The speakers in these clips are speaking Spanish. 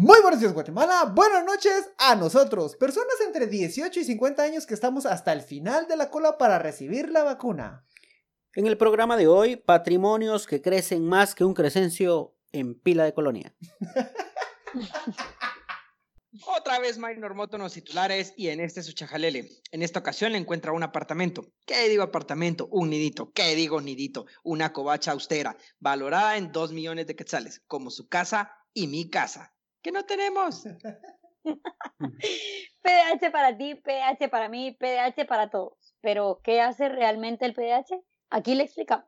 Muy buenos días Guatemala, buenas noches a nosotros, personas entre 18 y 50 años que estamos hasta el final de la cola para recibir la vacuna. En el programa de hoy, patrimonios que crecen más que un crecencio en pila de colonia. Otra vez Minor Moto en los titulares y en este su chajalele. En esta ocasión le encuentra un apartamento. ¿Qué digo apartamento? Un nidito. ¿Qué digo nidito? Una covacha austera, valorada en 2 millones de quetzales, como su casa y mi casa. ¿Qué no tenemos? PDH para ti, PDH para mí, PDH para todos. Pero, ¿qué hace realmente el PDH? Aquí le explicamos.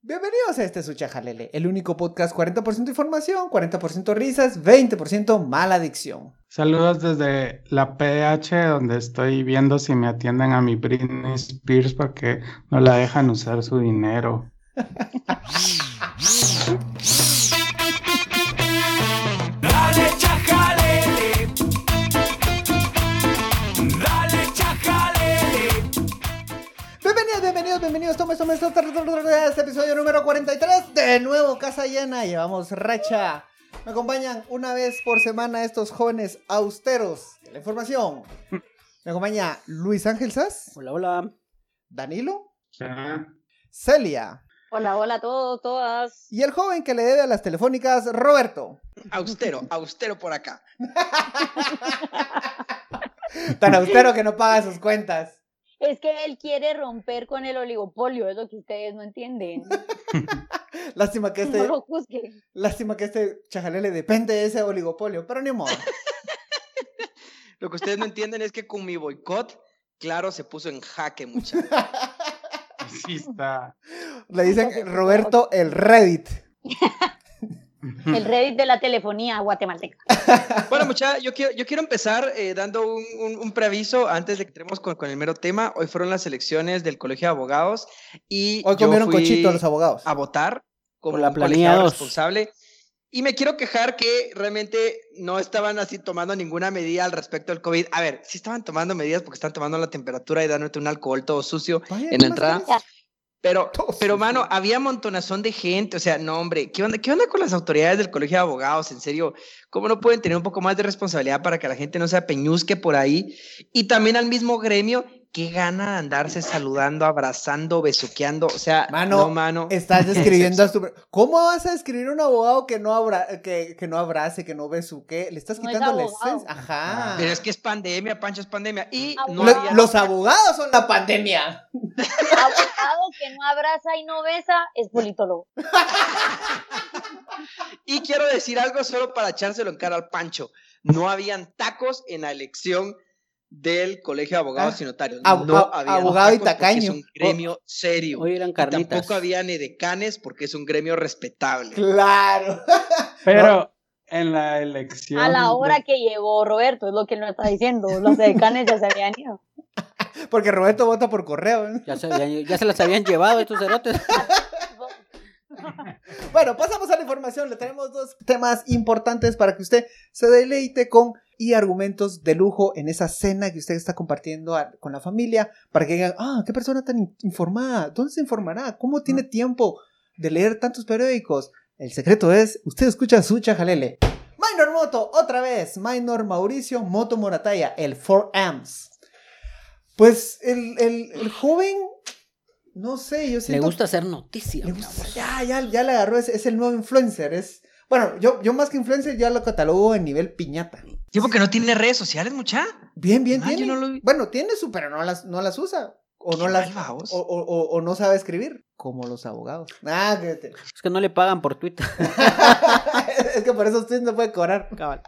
Bienvenidos a este Sucha Jalele, el único podcast 40% información, 40% risas, 20% mala adicción. Saludos desde la PDH, donde estoy viendo si me atienden a mi Britney Spears porque no la dejan usar su dinero. Bienvenidos, tomes, tomes, tomes, este episodio número 43, de nuevo casa llena, llevamos racha. Me acompañan una vez por semana estos jóvenes austeros de la información. Me acompaña Luis Ángel Sass, Hola, hola. Danilo, Ya. Celia Hola, hola a todos, todas. y el joven que le debe a las telefónicas, Roberto. Austero, austero por acá. Tan austero que no paga sus cuentas. Es que él quiere romper con el oligopolio, es lo que ustedes no entienden. Lástima que este, No lo juzguen. lástima que este chajalele depende de ese oligopolio, pero ni modo. Lo que ustedes no entienden es que con mi boicot, claro, se puso en jaque, muchachos. Así está. Le dicen Roberto el Reddit. El Reddit de la telefonía guatemalteca. Bueno, muchachos, yo quiero, yo quiero empezar eh, dando un, un- un preaviso antes de que entremos con, con el mero tema. Hoy fueron las elecciones del Colegio de Abogados y Hoy yo comieron fui cochito a los abogados. a votar como Por la planilla responsable. Y me quiero quejar que realmente no estaban así tomando ninguna medida al respecto del COVID. A ver, sí estaban tomando medidas porque están tomando la temperatura y dándote un alcohol todo sucio Vaya, en ¿qué la entrada. quieres? Pero, pero mano, había montonazón de gente, o sea, no, hombre, ¿qué onda, ¿qué onda con las autoridades del Colegio de Abogados? En serio, ¿cómo no pueden tener un poco más de responsabilidad para que la gente no se peñuzque por ahí? Y también al mismo gremio, qué gana de andarse saludando, abrazando, besuqueando, o sea, Mano, no, mano. Estás describiendo a su... ¿Cómo vas a describir a un abogado que no, abra... que, que no abrace, que no besuque? Le estás No es quitando la esencia. Ajá. Pero es que es pandemia, Pancho, es pandemia. Y no Abogado. Lo- había- los abogados son la pandemia. Abogado que no abraza y no besa es politólogo. Y quiero decir algo solo para echárselo en cara al Pancho. No habían tacos en la elección del Colegio de Abogados Ah, y Notarios. ab- no ab- había abogado y tacaño. Es un gremio serio. Hoy eran Y carnitas. tampoco había ni decanes porque es un gremio respetable. Claro. Pero en la elección. A la hora de- que llegó Roberto, es lo que él nos está diciendo. Los decanes ya se habían ido. Porque Roberto vota por correo. ¿eh? Ya se, ya, ya se las habían llevado estos cerotes. Bueno, pasamos a la información. Le tenemos dos temas importantes para que usted se deleite con y argumentos de lujo en esa cena que usted está compartiendo a- con la familia para que digan, ah, qué persona tan in- informada, ¿dónde se informará? ¿Cómo tiene tiempo de leer tantos periódicos? El secreto es, usted escucha su chajalele. Minor Moto, otra vez, Minor Mauricio Moto Morataya, el 4Amps. Pues el, el- el joven, no sé, yo Le siento gusta hacer noticias. le gusta- ya, ya, ya le agarró, es, es el nuevo influencer. Es, bueno, yo, yo más que influencer ya lo catalogo en nivel piñata. Tipo que no tiene redes sociales, mucha. Bien, bien, Ah, yo tiene. no lo vi. Bueno, tiene su, pero no las, no las usa. O no las. O, o- o- o no sabe escribir. Como los abogados. Ah, que te- Es que no le pagan por Twitter. es que por eso usted no puede cobrar. Cabal.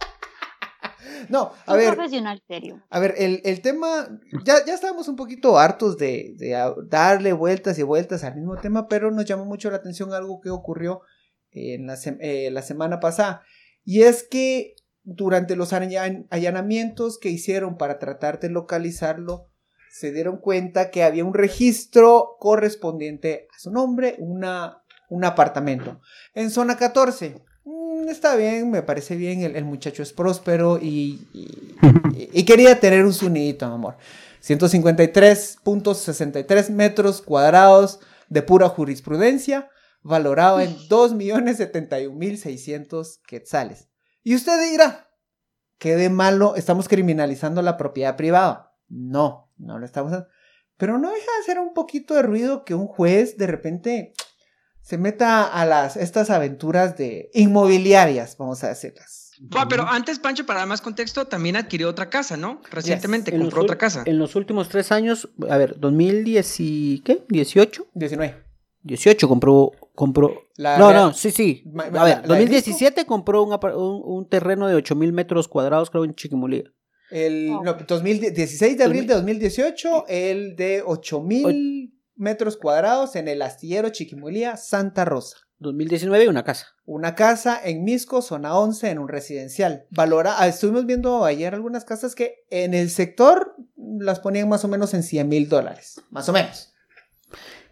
No, a Un ver. profesional serio. A ver, el, el tema, ya, ya estábamos un poquito hartos de, de darle vueltas y vueltas al mismo tema, pero nos llamó mucho la atención algo que ocurrió en la, eh, la semana pasada. Y es que durante los allan- allanamientos que hicieron para tratar de localizarlo, se dieron cuenta que había un registro correspondiente a su nombre, una, un apartamento, en zona 14. Mm, está bien, me parece bien, el, muchacho es próspero y, y- quería tener un sunidito, amor. 153.63 metros cuadrados de pura jurisprudencia, valorado en 2.071.600 quetzales. Y usted dirá, ¿qué de malo? Estamos criminalizando la propiedad privada. No, no lo estamos haciendo. Pero no deja de hacer un poquito de ruido que un juez de repente se meta a las estas aventuras de inmobiliarias, vamos a decirlas. Ah, pero antes, Pancho, para dar más contexto, también adquirió otra casa, ¿no? Recientemente compró otra casa. En los últimos tres años, a ver, 2010 y, ¿qué? 18, 19. 18 compró, compró. La no, real- no, sí, sí. Ma- A ver, la- la de 2017 compró un, un, un terreno de 8000 metros cuadrados, creo, en Chiquimulía. El Oh. no, 2016 de abril de 2018, el de 8000 metros cuadrados en el astillero Chiquimulía, Santa Rosa. 2019 una casa. Una casa en Misco, zona 11, en un residencial. Valora, ah, estuvimos viendo ayer algunas casas que en el sector las ponían más o menos en 100 mil dólares. Más o menos.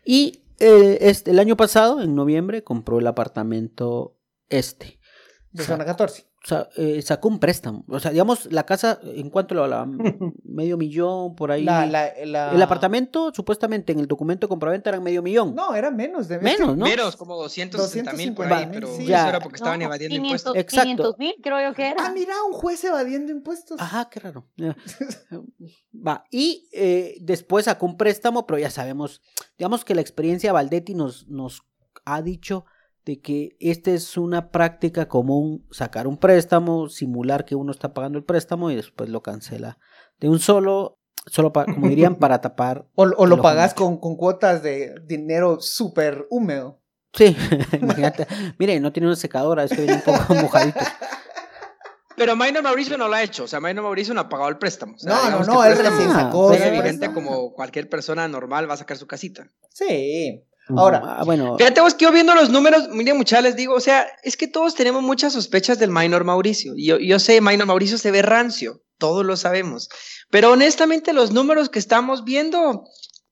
Y eh, este, el año pasado, en noviembre, compró el apartamento este. De Sa- zona 14. o sea, eh, sacó un préstamo. O sea, digamos, la casa, ¿en cuánto lo hablaban? medio millón, por ahí. La, la, la- El apartamento, supuestamente, en el documento de compraventa eran medio millón. No, era menos. De Menos, ¿no? Menos, como 260 mil por 250 ahí, mil, pero sí. eso Ya. era porque estaban No, evadiendo 500, impuestos. Exacto. 500 mil, creo yo que era. Ah, mira, un juez evadiendo impuestos. Ajá, qué raro. Ya. Va, y eh, después sacó un préstamo, pero ya sabemos, digamos que la experiencia Valdetti nos, nos ha dicho de que esta es una práctica común, sacar un préstamo, simular que uno está pagando el préstamo y después lo cancela de un solo, solo para, como dirían, para tapar. O, lo pagas con, con cuotas de dinero súper húmedo. Sí, imagínate. Mire, no tiene una secadora, es que viene un poco mojadito. Pero Minor Mauricio no lo ha hecho, o sea, Minor Mauricio no ha pagado el préstamo. O sea, No, no, no, él recién sacó. es evidente como cualquier persona normal va a sacar su casita. Sí. Ahora, Ah, bueno, Fíjate vos que yo viendo los números, miren muchachos, les digo, o sea, es que todos tenemos muchas sospechas del Minor Mauricio. Yo, yo sé, Minor Mauricio se ve rancio, todos lo sabemos. Pero honestamente los números que estamos viendo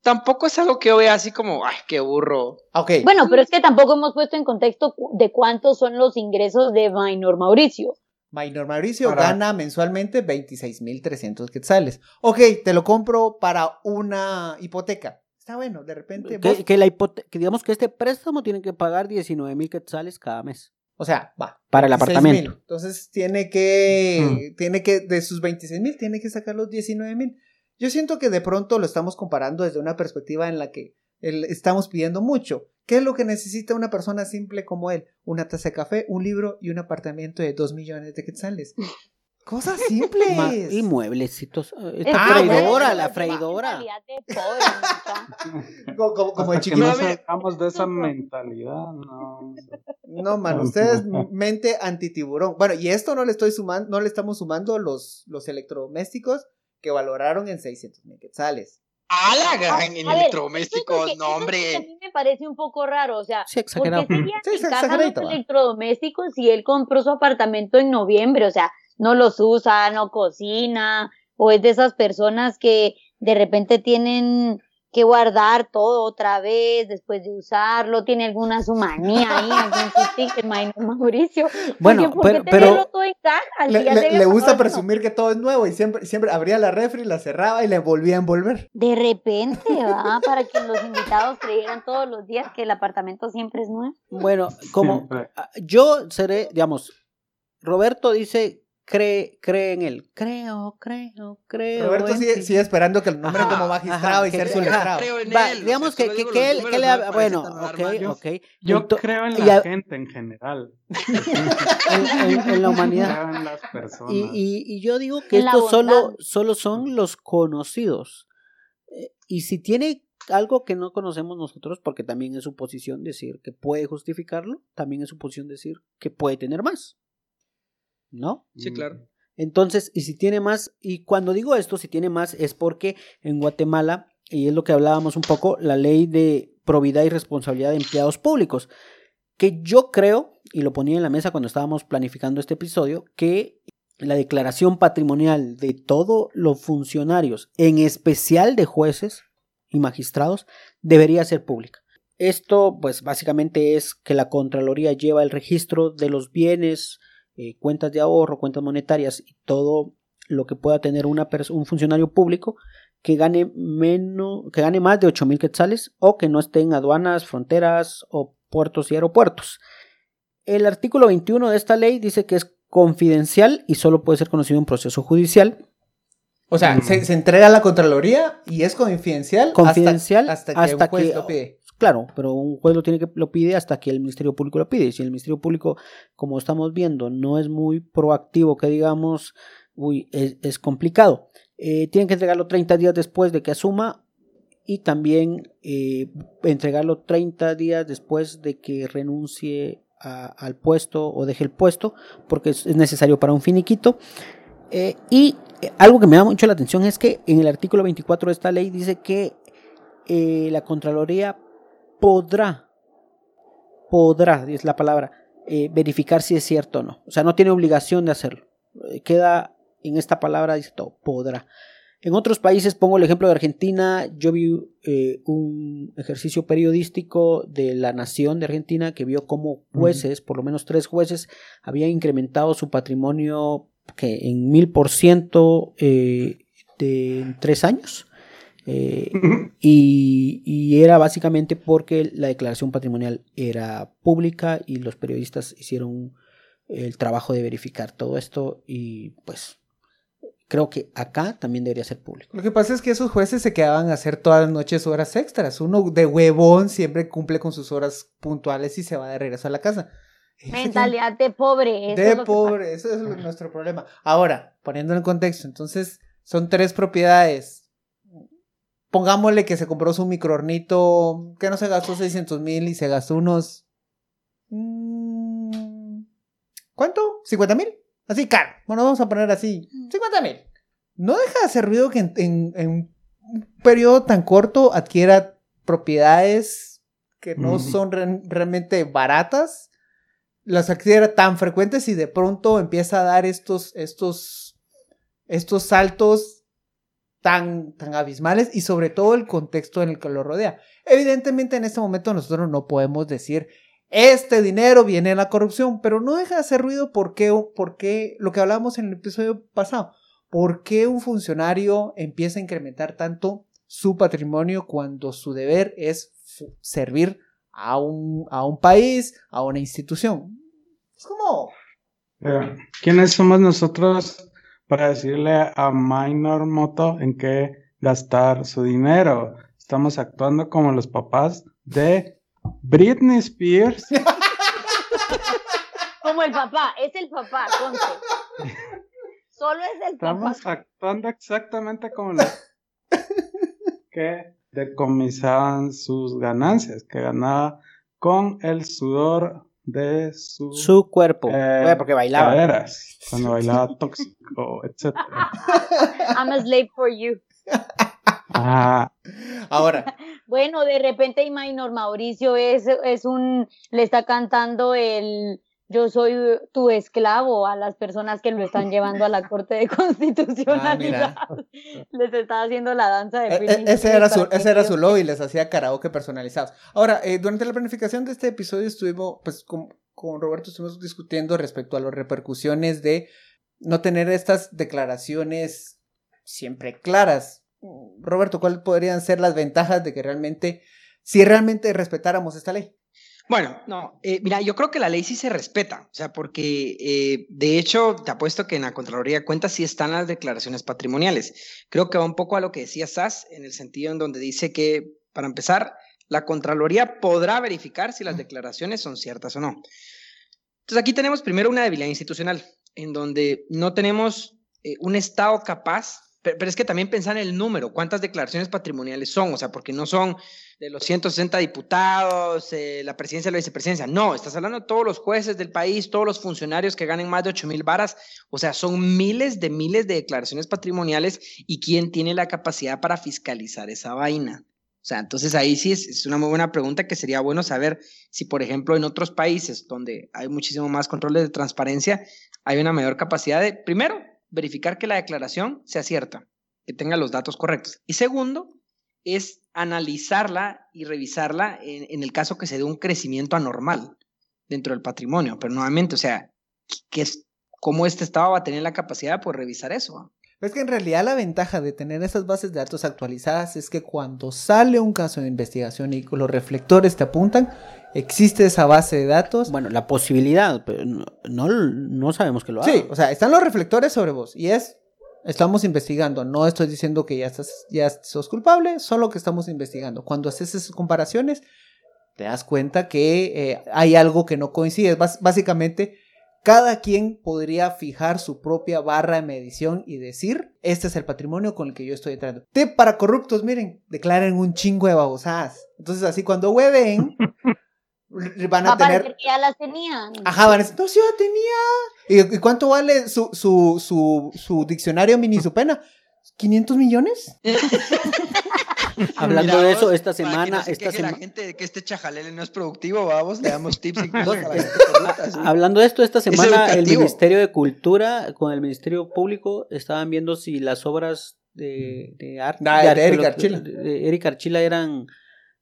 tampoco es algo que yo vea así como, ay, qué burro. ok. Bueno, pero es que tampoco hemos puesto en contexto de cuántos son los ingresos de Minor Mauricio. Minor Mauricio gana mensualmente 26.300 quetzales. Ok, te lo compro para una hipoteca. Está bueno, de repente. vos- que, que la hipote- que digamos que este préstamo tiene que pagar 19 mil quetzales cada mes. O sea, va. Para el 26,000. apartamento. Entonces tiene que, tiene que, de sus 26 mil, tiene que sacar los 19 mil. Yo siento que de pronto lo estamos comparando desde una perspectiva en la que el- estamos pidiendo mucho. ¿Qué es lo que necesita una persona simple como él? Una taza de café, un libro y un apartamento de 2 millones de quetzales. Cosas simples. Ma- y mueblecitos. eh, Es Esta Ah, freidora, bueno, la freidora. de pobre. Como, como, como de chiquito. no de esa mentalidad, no. No, man, ustedes mente antitiburón. Bueno, y esto no le estoy sumando, no le estamos sumando los, los electrodomésticos que valoraron en 600 mil quetzales. ¡A la gran! En ver, eso es electrodomésticos, porque- no, es porque hombre. A mí me parece un poco raro, o sea, Sí, ¿por exagerado. qué serían Sí, los electrodomésticos si él compró su apartamento en noviembre? O sea, no los usa, no cocina, o es de esas personas que de repente tienen que guardar todo otra vez después de usarlo, tiene alguna su manía ahí, algún Mauricio. Bueno, Porque, ¿por qué pero- tenerlo pero- todo en caja? Si Le, gusta presumir que todo es nuevo y siempre, siempre abría la refri, la cerraba y le volvía a envolver. De repente, ¿va? Para que los invitados creyeran todos los días que el apartamento siempre es nuevo. Bueno, como yo seré, digamos, Roberto dice, cree, cree en él. Creo, creo, creo. Roberto sigue, esperando que lo nombren Ajá, como magistrado ajá, y que- ser su letrado. Creo en Va, él, o digamos que, que, que él, le ha- bueno, ok, ok. Yo creo en la a- gente en general. en, en- en la humanidad. Creo en las personas. Y, y- y yo digo que la estos solo, bondad. solo son los conocidos. Eh, y si tiene algo que no conocemos nosotros, porque también es su posición decir que puede justificarlo, también es su posición decir que puede tener más. ¿No? Sí, claro. Entonces, y si tiene más, y cuando digo esto, si tiene más, es porque en Guatemala, y es lo que hablábamos un poco, la ley de probidad y responsabilidad de empleados públicos, que yo creo, y lo ponía en la mesa cuando estábamos planificando este episodio, que la declaración patrimonial de todos los funcionarios, en especial de jueces y magistrados, debería ser pública. Esto, pues básicamente es que la Contraloría lleva el registro de los bienes, eh, cuentas de ahorro, cuentas monetarias y todo lo que pueda tener una un funcionario público que gane menos, que gane más de 8 mil quetzales o que no esté en aduanas, fronteras o puertos y aeropuertos. El artículo 21 de esta ley dice que es confidencial y solo puede ser conocido en proceso judicial. O sea, Mm. se, se entrega a la Contraloría y es confidencial, Confidencial hasta, hasta que hasta un juez que- lo pide. Claro, pero un juez lo tiene que lo pide hasta que el Ministerio Público lo pide. Si el Ministerio Público, como estamos viendo, no es muy proactivo, que digamos, es, complicado. Eh, tienen que entregarlo 30 días después de que asuma y también eh, entregarlo 30 días después de que renuncie al puesto o deje el puesto, porque es, es necesario para un finiquito. Eh, y eh, algo que me da mucho la atención es que en el artículo 24 de esta ley dice que la Contraloría podrá, podrá, es la palabra, eh, verificar si es cierto o no. O sea, no tiene obligación de hacerlo. Eh, queda en esta palabra, dice todo, podrá. En otros países, pongo el ejemplo de Argentina, yo vi eh, un ejercicio periodístico de la Nación de Argentina que vio cómo jueces, por lo menos tres jueces, habían incrementado su patrimonio que en mil por ciento de en tres años. Eh, y, y era básicamente porque la declaración patrimonial era pública y los periodistas hicieron el trabajo de verificar todo esto y pues creo que acá también debería ser público. Lo que pasa es que esos jueces se quedaban a hacer todas las noches horas extras. Uno de huevón siempre cumple con sus horas puntuales y se va de regreso a la casa. Mentalidad de pobre. eso De es lo que pobre, eso es nuestro problema. Ahora, poniéndolo en contexto, entonces son tres propiedades. Pongámosle que se compró su microornito, que no se gastó 600 mil y se gastó unos... mm, ¿Cuánto? ¿50 mil? Así caro. Bueno, vamos a poner así. 50 mil. No deja de hacer ruido que en, en- en un periodo tan corto adquiera propiedades que no son re- realmente baratas las adquiera tan frecuentes y de pronto empieza a dar estos, estos, estos saltos tan, tan abismales y sobre todo el contexto en el que lo rodea. Evidentemente en este momento nosotros no podemos decir este dinero viene de la corrupción, pero no deja de hacer ruido porque, porque lo que hablábamos en el episodio pasado, ¿por qué un funcionario empieza a incrementar tanto su patrimonio cuando su deber es servir a un, a un país, a una institución? Es como... ¿Quiénes somos nosotros para decirle a Minor Moto en qué gastar su dinero? Estamos actuando como los papás de Britney Spears. Como el papá, es el papá, conste. Solo es el papá. Estamos actuando exactamente como los que decomisaban sus ganancias, que ganaba con el sudor de su, Su cuerpo, eh, Bueno, porque bailaba. caderas, cuando bailaba tóxico, etc. I'm a slave for you. Ah, Ahora, Bueno, de repente y Minor Mauricio es, es un, le está cantando el yo soy tu esclavo a las personas que lo están llevando a la Corte de Constitucionalidad. Les está haciendo la danza de e- ese era su, ese era su logo y les hacía karaoke personalizados. Ahora, eh, durante la planificación de este episodio estuvimos, pues con, con Roberto estuvimos discutiendo respecto a las repercusiones de no tener estas declaraciones siempre claras. Roberto, ¿cuáles podrían ser las ventajas de que realmente, si realmente respetáramos esta ley? Bueno, no, eh, mira, yo creo que la ley sí se respeta, o sea, porque eh, de hecho te apuesto que en la Contraloría de Cuentas sí están las declaraciones patrimoniales. Creo que va un poco a lo que decía SAS, en el sentido en donde dice que, para empezar, la Contraloría podrá verificar si las declaraciones son ciertas o no. Entonces aquí tenemos primero una debilidad institucional, en donde no tenemos eh, un Estado capaz, pero, es que también pensar en el número, cuántas declaraciones patrimoniales son, o sea, porque no son de los 160 diputados, eh, la presidencia la vicepresidencia. No, estás hablando de todos los jueces del país, todos los funcionarios que ganen más de 8 mil varas. O sea, son miles de miles de declaraciones patrimoniales y quién tiene la capacidad para fiscalizar esa vaina. O sea, entonces ahí sí es, es una muy buena pregunta que sería bueno saber si, por ejemplo, en otros países donde hay muchísimo más controles de transparencia, hay una mayor capacidad de, primero, verificar que la declaración sea cierta, que tenga los datos correctos. Y segundo, es analizarla y revisarla en, en, el caso que se dé un crecimiento anormal dentro del patrimonio. Pero nuevamente, o sea, ¿qué es, ¿cómo este Estado va a tener la capacidad poder revisar eso? Es que en realidad la ventaja de tener esas bases de datos actualizadas es que cuando sale un caso de investigación y los reflectores te apuntan, existe esa base de datos. Bueno, la posibilidad, pero no, no, no sabemos que lo haga. Sí, o sea, están los reflectores sobre vos y es, estamos investigando, no estoy diciendo que ya estás, ya sos culpable, solo que estamos investigando. Cuando haces esas comparaciones, te das cuenta que eh, hay algo que no coincide. Bas- básicamente, cada quien podría fijar su propia barra de medición y decir, este es el patrimonio con el que yo estoy entrando. Tip para corruptos, miren, declaren un chingo de babosadas. Entonces, así cuando hueven, van Va a a tener... que ya las tenían. Ajá, van a decir, no, sí, yo tenía. ¿Y, y cuánto vale su, su, su, su diccionario mini su pena? ¿500 millones? Hablando Mira, de eso, esta para que semana, no se esta queje la semana, gente de que este chajalele no es productivo, vamos, le damos tips incluso Entonces, para la es- gente sí. hablando de esto, esta semana el educativo. Ministerio de Cultura con el Ministerio Público estaban viendo si las obras de, de arte Ah, de Eric arqueolo- Archila. de- de Eric Archila eran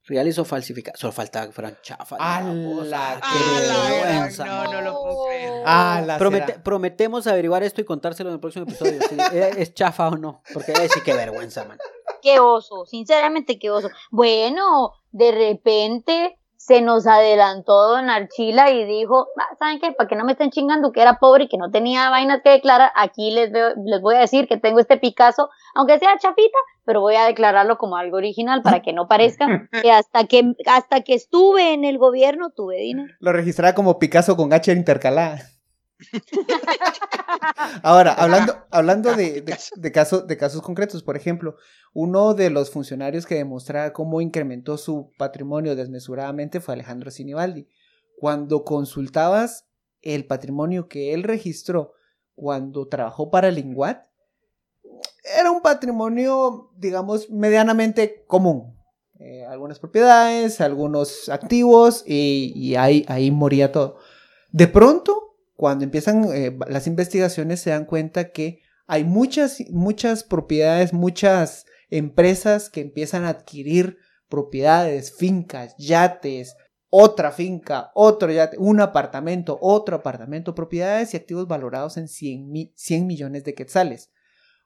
reales o falsificadas. Solo que fueran chafas. A la qué ¡Ala, vergüenza. no, no lo puedo creer. La Promete- prometemos averiguar esto y contárselo en el próximo episodio. si es es chafa o no. Porque sí, qué vergüenza, man. Qué oso, sinceramente qué oso. Bueno, de repente se nos adelantó Don Archila y dijo, "Ah, ¿saben qué? Para que no me estén chingando que era pobre y que no tenía vainas que declarar, aquí les, veo- les voy a decir que tengo este Picasso, aunque sea chafita, pero voy a declararlo como algo original para que no parezca que hasta que hasta que estuve en el gobierno tuve dinero. Lo registraba como Picasso con H intercalada. Ahora, hablando, hablando de, de, de casos, de casos concretos, por ejemplo, uno de los funcionarios que demostraba cómo incrementó su patrimonio desmesuradamente fue Alejandro Sinibaldi. Cuando consultabas el patrimonio que él registró cuando trabajó para el INGUAT, era un patrimonio, digamos, medianamente común. Eh, algunas propiedades, algunos activos y, ahí, ahí moría todo. De pronto, cuando empiezan eh, las investigaciones, se dan cuenta que hay muchas, muchas propiedades, muchas empresas que empiezan a adquirir propiedades, fincas, yates, otra finca, otro yate, un apartamento, otro apartamento, propiedades y activos valorados en 100, mi- 100 millones de quetzales.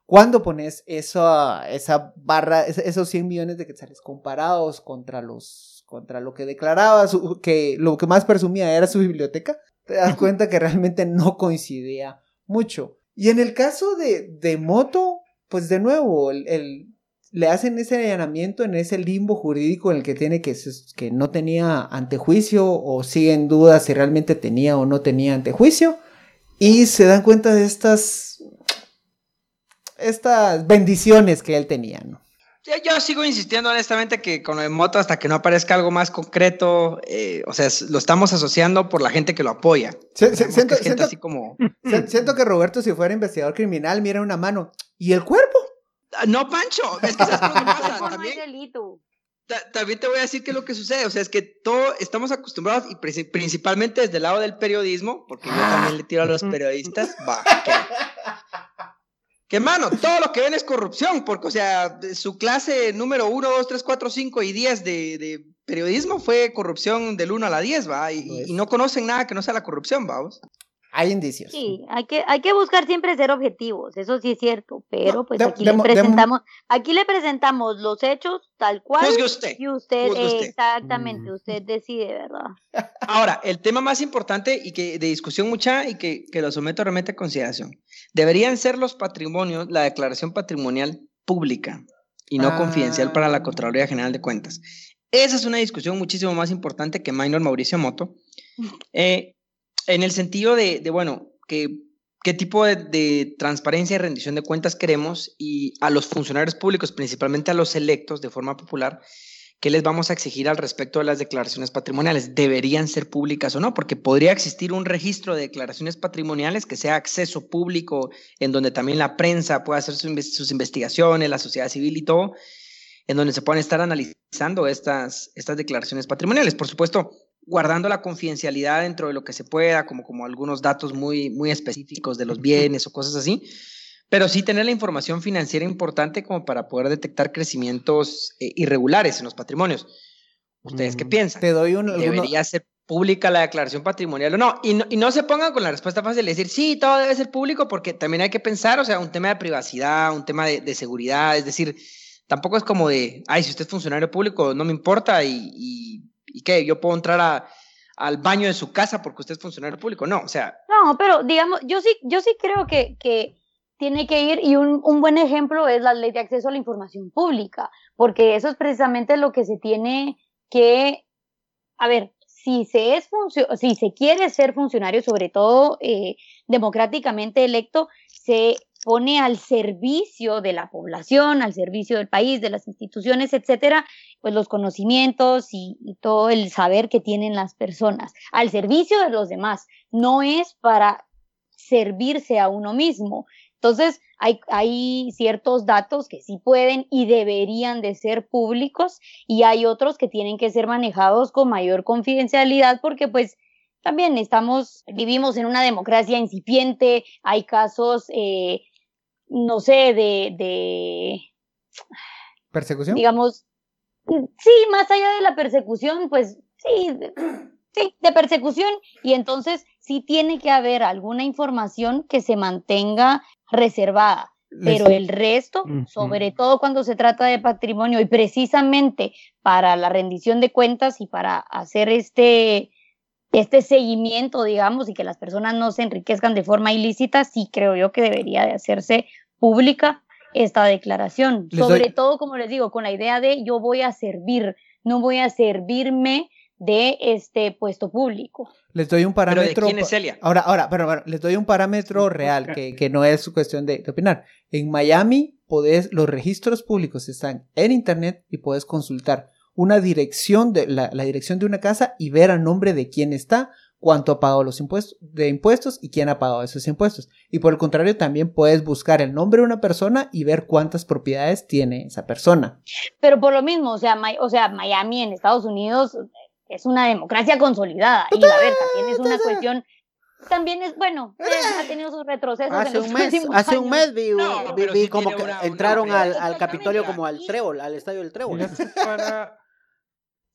Cuando pones esa, esa barra, es- esos 100 millones de quetzales comparados contra los contra lo que declaraba, su- que lo que más presumía era su biblioteca, te das cuenta que realmente no coincidía mucho. Y en el caso de, de Moto, pues de nuevo, el, el- le hacen ese allanamiento en ese limbo jurídico en el que tiene que, que no tenía antejuicio o sigue en duda si realmente tenía o no tenía antejuicio. Y se dan cuenta de estas, estas bendiciones que él tenía, ¿no? Yo, yo sigo insistiendo honestamente que con de moto hasta que no aparezca algo más concreto, eh, o sea, es- lo estamos asociando por la gente que lo apoya. Se- se- Digamos que siento, siento- así como... si- siento que Roberto, si fuera investigador criminal, mira una mano. ¿Y el cuerpo? Ah, No, Pancho, es que sabes qué es lo que pasa. Eso no es También, ta- también te voy a decir qué es lo que sucede. O sea, es que todo estamos acostumbrados y princi- principalmente desde el lado del periodismo, porque yo también le tiro a los periodistas. Va, que, que mano, todo lo que ven es corrupción, porque, o sea, su clase número 1, 2, 3, 4, 5 y 10 de, de periodismo fue corrupción del 1 a la 10, va, y, y- y no conocen nada que no sea la corrupción, vamos. Hay indicios. Sí, hay que, hay que buscar siempre ser objetivos, eso sí es cierto, pero No, pues de- aquí de- le de- presentamos, aquí le presentamos los hechos tal cual Juzgue usted. y usted, juzgue usted. exactamente, Mm. usted decide, ¿verdad? Ahora, el tema más importante y que de discusión mucha y que, que lo someto realmente a consideración. Deberían ser los patrimonios, la declaración patrimonial pública y no Ah. confidencial para la Contraloría General de Cuentas. Esa es una discusión muchísimo más importante que Minor Mauricio Moto. eh, en el sentido de, de, bueno, que, qué tipo de, transparencia y rendición de cuentas queremos y a los funcionarios públicos, principalmente a los electos de forma popular, ¿Qué les vamos a exigir al respecto de las declaraciones patrimoniales? ¿Deberían ser públicas o no? Porque podría existir un registro de declaraciones patrimoniales que sea acceso público, en donde también la prensa pueda hacer sus investigaciones, la sociedad civil y todo, en donde se puedan estar analizando estas, estas declaraciones patrimoniales. Por supuesto, guardando la confidencialidad dentro de lo que se pueda, como, como algunos datos muy, muy específicos de los bienes o cosas así, pero sí tener la información financiera importante como para poder detectar crecimientos eh, irregulares en los patrimonios. ¿Ustedes qué piensan? Te doy un... ¿Debería ser pública la declaración patrimonial o no? Y, no? y no se pongan con la respuesta fácil de decir, sí, todo debe ser público, porque también hay que pensar, o sea, un tema de privacidad, un tema de, de seguridad, es decir, tampoco es como de, ay, si usted es funcionario público, no me importa y, y- ¿y qué? ¿Yo puedo entrar al baño de su casa porque usted es funcionario público? No, o sea, No, pero digamos, yo sí, yo sí creo que, que tiene que ir, y un, un buen ejemplo es la ley de acceso a la información pública, porque eso es precisamente lo que se tiene que, a ver, si se es si se quiere ser funcionario, sobre todo eh, democráticamente electo, se pone al servicio de la población, al servicio del país, de las instituciones, etcétera, pues los conocimientos y, todo el saber que tienen las personas, al servicio de los demás. No es para servirse a uno mismo. Entonces, hay, hay ciertos datos que sí pueden y deberían de ser públicos y hay otros que tienen que ser manejados con mayor confidencialidad porque pues también estamos, vivimos en una democracia incipiente, hay casos, eh, no sé, de, de, ¿Persecución? digamos, sí, más allá de la persecución, pues sí, de- sí, de persecución, y entonces sí tiene que haber alguna información que se mantenga reservada. Pero el resto, sobre todo cuando se trata de patrimonio y precisamente para la rendición de cuentas y para hacer este, este seguimiento, digamos, y que las personas no se enriquezcan de forma ilícita, sí creo yo que debería de hacerse pública esta declaración. Les Sobre doy- todo, como les digo, con la idea de yo voy a servir, no voy a servirme de este puesto público. Les doy un pero ¿de parámetro. quién es pa- Celia? Ahora, ahora, pero, pero, les doy un parámetro real que, que no es cuestión de, de opinar. En Miami, podés, los registros públicos están en internet y puedes consultar una dirección de la, la dirección de una casa y ver a nombre de quién está, cuánto ha pagado los impuestos de impuestos y quién ha pagado esos impuestos. Y por el contrario, también puedes buscar el nombre de una persona y ver cuántas propiedades tiene esa persona. Pero por lo mismo, o sea, o sea, Miami en Estados Unidos es una democracia consolidada. Y a ver, también es una cuestión, también es, bueno, eh, ha tenido sus retrocesos en Hace los un mes, hace un mes vi, No, vi- vi como que una- una entraron al, al Capitolio como al y- trébol, al estadio del trébol. Yo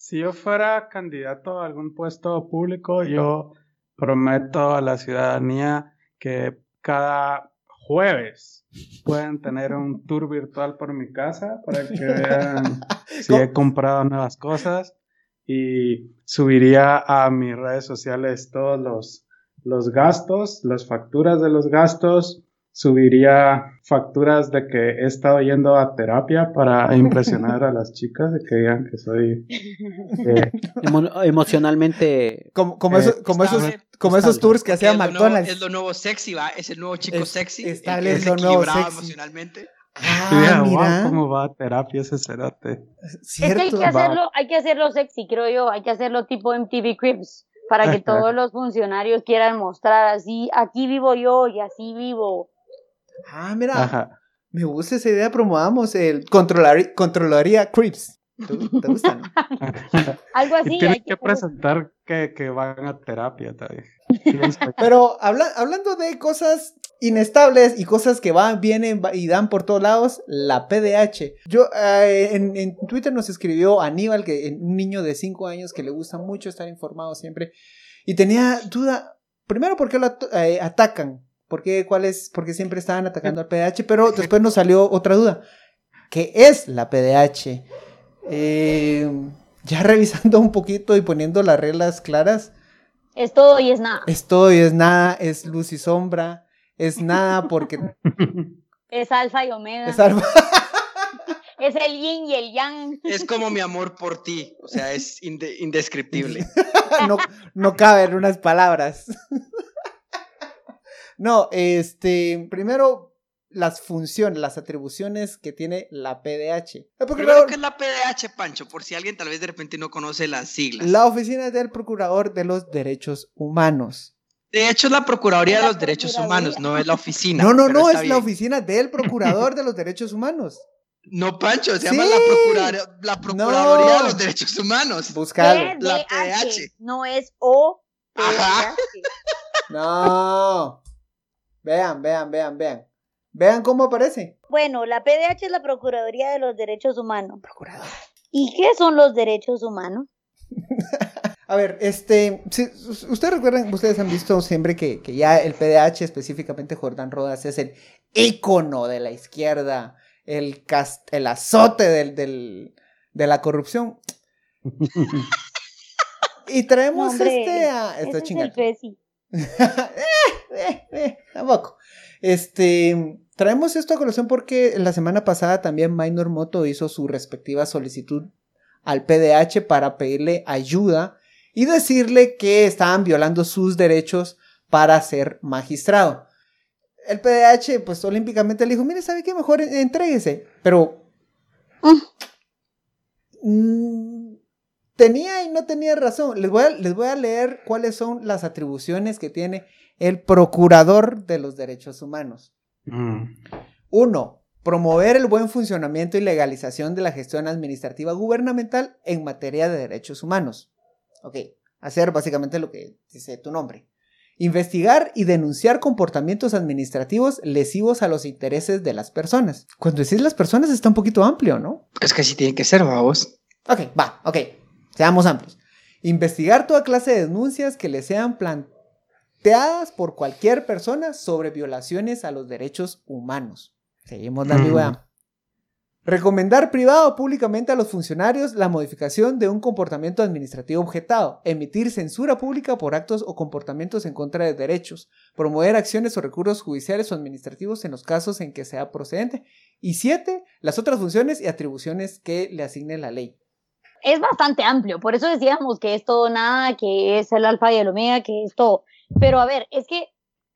si yo fuera candidato a algún puesto público, yo prometo a la ciudadanía que cada jueves pueden tener un tour virtual por mi casa para que vean si he comprado nuevas cosas. Y subiría a mis redes sociales todos los, los gastos, las facturas de los gastos, subiría facturas de que he estado yendo a terapia para impresionar a las chicas y que digan que soy eh, Emo- emocionalmente. Como, como, Eh, esos, como esos, como tours que hacía es lo nuevo- McDonald's. es lo nuevo sexy, ¿va? Es el nuevo chico Es- sexy. el- es lo nuevo sexy. emocionalmente. Ah, Mira, wow, cómo va a terapia ese cerote. Es que hay Cierto. que hacerlo, hay que hacerlo sexy, creo yo, hay que hacerlo tipo MTV Cribs, para que todos los funcionarios quieran mostrar así, aquí vivo yo y así vivo. Ah, mira. Ajá. Me gusta esa idea, promovamos el controlar, controlaría Crips. ¿Te, te gustan? Algo así. hay que presentar que, que van a terapia también. Pero habla- hablando de cosas inestables y cosas que van, vienen y dan por todos lados, la PDH. Yo eh, en, en Twitter nos escribió Aníbal, que un niño de 5 años que le gusta mucho estar informado siempre, y tenía duda, primero, ¿por qué lo at- eh, atacan? ¿Por qué, cuál es? Porque siempre estaban atacando al PDH, pero después nos salió otra duda. ¿Qué es la PDH? Eh, ya revisando un poquito y poniendo las reglas claras, Es todo y es nada. es todo y es nada, es luz y sombra, es nada porque Es alfa y omega. es algo. Es el yin y el yang. Es como mi amor por ti. O sea, es inde- indescriptible. no, no caben unas palabras. No, este, primero las funciones, las atribuciones que tiene la PDH. Primero, ¿qué es la PDH, Pancho? Por si alguien tal vez de repente no conoce las siglas. la oficina del procurador de los derechos humanos. De hecho, es la Procuraduría de los Derechos. Humanos, no es la oficina. No, no, no, es la oficina del procurador de los derechos humanos. No, Pancho, se Sí. llama la, Procuraduría- la Procuraduría de los Derechos Humanos. Búscalo. La PDH, PDH. No es O. Ajá. No. Vean, vean, vean, vean. Vean cómo aparece. Bueno, la PDH es la Procuraduría de los Derechos Humanos. Procurador. ¿Y qué son los derechos humanos? A ver, este, si- ustedes recuerdan, ustedes han visto siempre que, que ya el PDH, específicamente Jordán Rodas, es el ícono de la izquierda, el, cast- el azote del, del- de la corrupción. Y traemos No, hombre, este a. Ese Está es el chingando. Pepsi. eh, eh, tampoco. Este, traemos esto a colación porque la semana pasada también Minor Moto hizo su respectiva solicitud al PDH para pedirle ayuda y decirle que estaban violando sus derechos para ser magistrado. El PDH, pues olímpicamente le dijo, mire, ¿sabe qué? Mejor entréguese. Pero... tenía y no tenía razón. Les voy, a, les voy a leer cuáles son las atribuciones que tiene el procurador de los derechos humanos. Mm. Uno, promover el buen funcionamiento y legalización de la gestión administrativa gubernamental en materia de derechos humanos. Ok, hacer básicamente lo que dice tu nombre. Investigar y denunciar comportamientos administrativos lesivos a los intereses de las personas. Cuando decís las personas está un poquito amplio, ¿no? Es que así tiene que ser, vamos. Ok, va, ok. Seamos amplios. Investigar toda clase de denuncias que le sean planteadas por cualquier persona sobre violaciones a los derechos humanos. Seguimos la Mm. ambigüedad. Recomendar privado o públicamente a los funcionarios la modificación de un comportamiento administrativo objetado, emitir censura pública por actos o comportamientos en contra de derechos, promover acciones o recursos judiciales o administrativos en los casos en que sea procedente. Y siete, las otras funciones y atribuciones que le asigne la ley. Es bastante amplio, por eso decíamos que es todo nada, que es el alfa y el omega, que es todo. Pero a ver, es que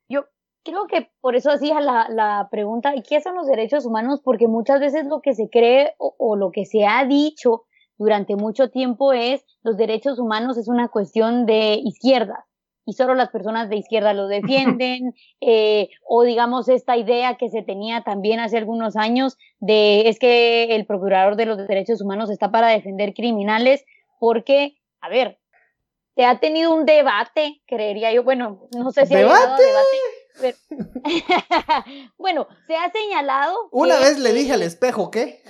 yo creo que por eso hacía la, la pregunta, ¿y qué son los derechos humanos? Porque muchas veces lo que se cree o, o lo que se ha dicho durante mucho tiempo es los derechos humanos es una cuestión de izquierda y solo las personas de izquierda lo defienden, eh, o digamos esta idea que se tenía también hace algunos años de es que el procurador de los derechos humanos está para defender criminales, porque, a ver, se ha tenido un debate, creería yo, bueno, no sé si ha debate, pero- bueno, se ha señalado Una que, vez le dije al espejo que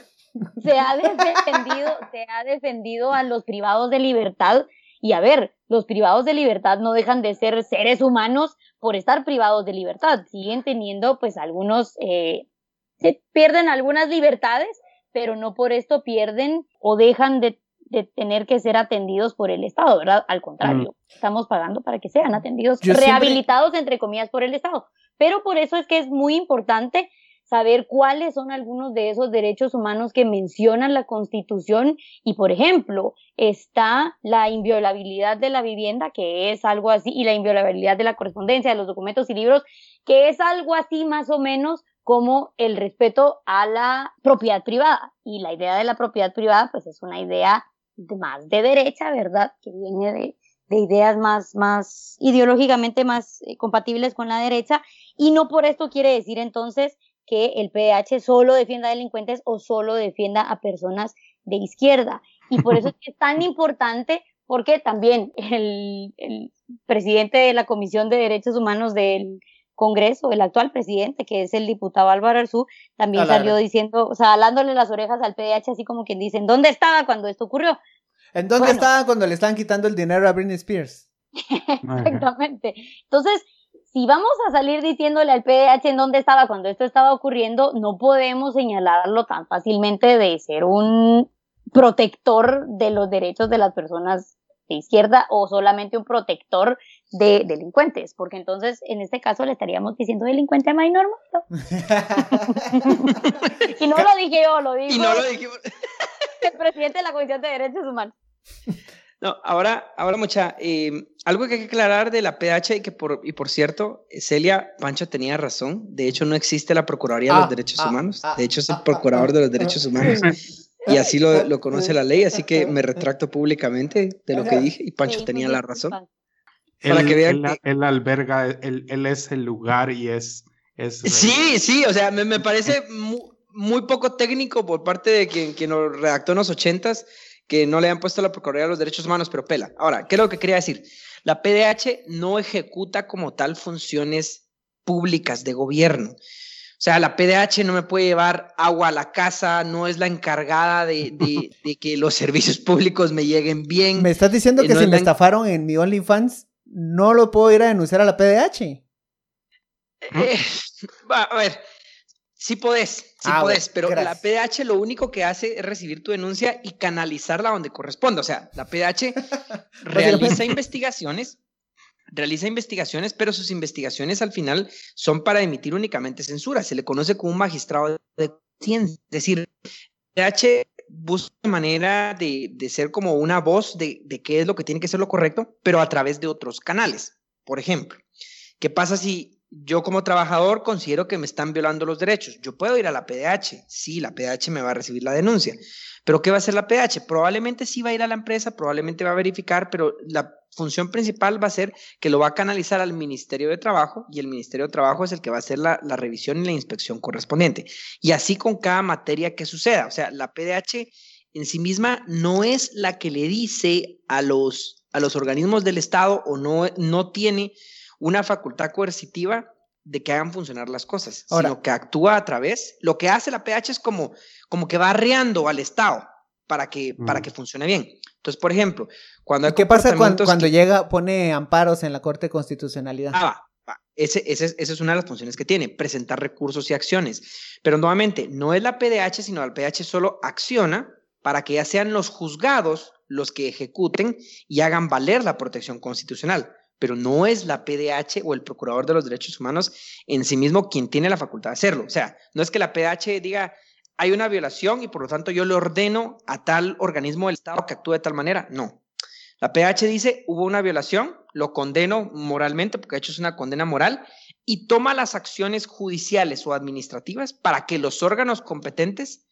se ha defendido, se ha defendido a los privados de libertad. Y a ver, los privados de libertad no dejan de ser seres humanos por estar privados de libertad. Siguen teniendo, pues, algunos, eh, se pierden algunas libertades, pero no por esto pierden o dejan de, de tener que ser atendidos por el Estado, ¿verdad? Al contrario, estamos pagando para que sean atendidos, Yo siempre- rehabilitados, entre comillas, por el Estado. Pero por eso es que es muy importante saber cuáles son algunos de esos derechos humanos que mencionan la Constitución y, por ejemplo, está la inviolabilidad de la vivienda, que es algo así, y la inviolabilidad de la correspondencia, de los documentos y libros, que es algo así más o menos como el respeto a la propiedad privada. Y la idea de la propiedad privada, pues es una idea de- más de derecha, ¿verdad? Que viene de, de ideas más, más ideológicamente más eh, compatibles con la derecha. Y no por esto quiere decir entonces que el PDH solo defienda a delincuentes o solo defienda a personas de izquierda. Y por eso es que es tan importante, porque también el, el presidente de la Comisión de Derechos Humanos del Congreso, el actual presidente, que es el diputado Álvaro Arzú, también salió diciendo, o sea, jalándole las orejas al PDH, así como quien dicen, ¿dónde estaba cuando esto ocurrió? ¿En dónde Bueno. estaba cuando le estaban quitando el dinero a Britney Spears? Exactamente. Entonces, si vamos a salir diciéndole al PDH en dónde estaba cuando esto estaba ocurriendo, no podemos señalarlo tan fácilmente de ser un protector de los derechos de las personas de izquierda o solamente un protector de delincuentes, porque entonces en este caso le estaríamos diciendo delincuente a Minor Moto. Y no lo dije yo, lo dijo Y no lo dijimos. el presidente de la Comisión de Derechos Humanos. No, ahora, ahora mucha, eh, algo que hay que aclarar de la PH y que por, y por cierto, Celia Pancho tenía razón. De hecho, no existe la Procuraduría de Ah, los Derechos ah, Humanos. ah, De hecho, es el ah, procurador ah, de los ah, derechos ah. humanos. Y así lo, lo conoce la ley, así que me retracto públicamente de lo que dije y Pancho Sí, tenía la razón. Para Él, que vean él- que- él alberga, él, él es el lugar y es... es Sí, sí, o sea, me, me parece mu- muy, poco técnico por parte de quien, quien lo redactó en los ochentas, que no le han puesto la Procuraduría de los Derechos Humanos, pero pela. Ahora, ¿qué es lo que quería decir? La PDH no ejecuta como tal funciones públicas de gobierno. O sea, la PDH no me puede llevar agua a la casa, no es la encargada de, de- de que los servicios públicos me lleguen bien. ¿Me estás diciendo Eh, que no si es me estafaron en mi OnlyFans, no lo puedo ir a denunciar a la PDH? Eh, va, a ver, Sí podés, sí Ah, bueno, pero gracias. la PDH lo único que hace es recibir tu denuncia y canalizarla donde corresponde. O sea, la PDH realiza investigaciones, realiza investigaciones, pero sus investigaciones al final son para emitir únicamente censura. Se le conoce como un magistrado de ciencia. Es decir, PDH busca manera de, de ser como una voz de, de qué es lo que tiene que ser lo correcto, pero a través de otros canales. Por ejemplo, ¿qué pasa si yo como trabajador considero que me están violando los derechos? Yo puedo ir a la PDH, sí, la PDH me va a recibir la denuncia, pero ¿qué va a hacer la PDH? Probablemente sí va a ir a la empresa, probablemente va a verificar, pero la función principal va a ser que lo va a canalizar al Ministerio de Trabajo y el Ministerio de Trabajo es el que va a hacer la, la revisión y la inspección correspondiente. Y así con cada materia que suceda. O sea, la PDH en sí misma no es la que le dice a los, a los organismos del Estado o no, no tiene una facultad coercitiva de que hagan funcionar las cosas, Ahora- sino que actúa a través, lo que hace la PH es como, como que va arreando al Estado para que, para que funcione bien. Entonces, por ejemplo, cuando hay ¿Qué pasa cuando, cuando que- llega, pone amparos en la Corte de Constitucionalidad? Ah, va. Ese, ese es- esa es una de las funciones que tiene, presentar recursos y acciones. Pero nuevamente, no es la PDH, sino la PDH solo acciona para que ya sean los juzgados los que ejecuten y hagan valer la protección constitucional. Pero no es la PDH o el Procurador de los Derechos Humanos en sí mismo quien tiene la facultad de hacerlo. O sea, no es que la PDH diga, hay una violación y por lo tanto yo le ordeno a tal organismo del Estado que actúe de tal manera. No. La PH dice, hubo una violación, lo condeno moralmente, porque de hecho es una condena moral, y toma las acciones judiciales o administrativas para que los órganos competentes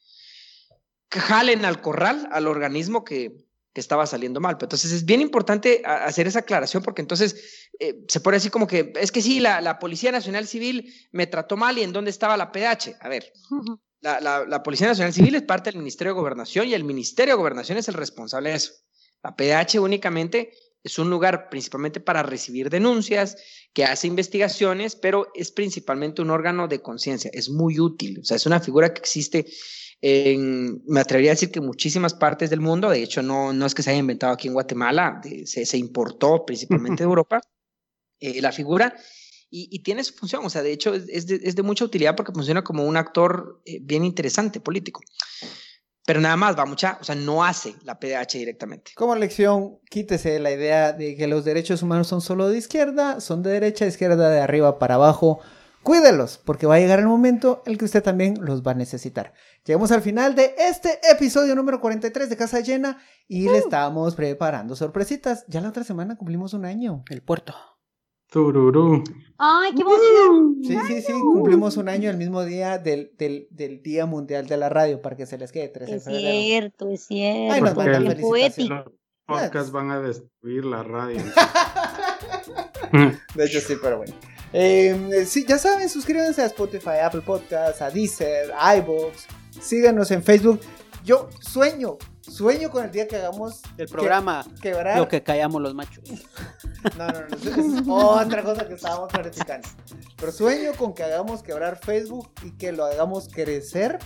jalen al corral al organismo que, que estaba saliendo mal. Pero entonces es bien importante hacer esa aclaración porque entonces eh, se pone así como que, es que sí, la, la Policía Nacional Civil me trató mal y en dónde estaba la PH. A ver, la, la- la Policía Nacional Civil es parte del Ministerio de Gobernación y el Ministerio de Gobernación es el responsable de eso. La PDH únicamente es un lugar principalmente para recibir denuncias, que hace investigaciones, pero es principalmente un órgano de conciencia. Es muy útil. O sea, es una figura que existe en, me atrevería a decir que muchísimas partes del mundo. De hecho, no, no es que se haya inventado aquí en Guatemala, de- se, se importó principalmente de Europa eh, la figura. Y, y tiene su función, o sea, de hecho es, de, es de mucha utilidad porque funciona como un actor eh, bien interesante político. Pero nada más, va mucha, o sea, no hace la PDH directamente. Como lección, quítese la idea de que los derechos humanos son solo de izquierda, son de derecha, de izquierda, de arriba para abajo. Cuídelos, porque va a llegar el momento en el que usted también los va a necesitar. Llegamos al final de este episodio número 43 de Casa Llena y le estamos preparando sorpresitas. Ya la otra semana cumplimos un año. El puerto. Tururú. Ay, qué emoción. Sí, sí, sí, cumplimos un año el mismo día del, del, del Día Mundial de la Radio, para que se les quede 13 de Es febrero. cierto, es cierto. Ay, nos Porque mandan el- Qué felicitaciones. poético. Los podcasts van a destruir la radio. De hecho, sí, pero bueno. Eh, sí, ya saben, suscríbanse a Spotify, Apple Podcasts, a Deezer, a iVoox. Síganos en Facebook. Yo sueño, sueño con el día que hagamos El programa que- quebrar. Lo que callamos los machos. No, no, no, eso es otra cosa que estábamos planificando. Pero sueño con que hagamos quebrar Facebook y que lo hagamos crecer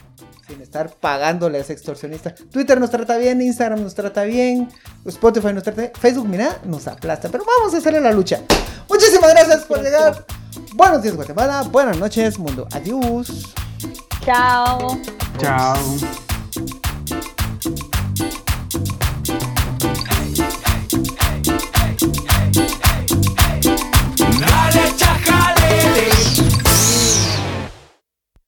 sin estar pagándole a ese extorsionista. Twitter nos trata bien, Instagram nos trata bien, Spotify nos trata bien, Facebook, mira, nos aplasta. Pero vamos a hacerle la lucha. Muchísimas gracias por llegar. Buenos días, Guatemala. Buenas noches, mundo. Adiós. Chao. Chao. Chaka.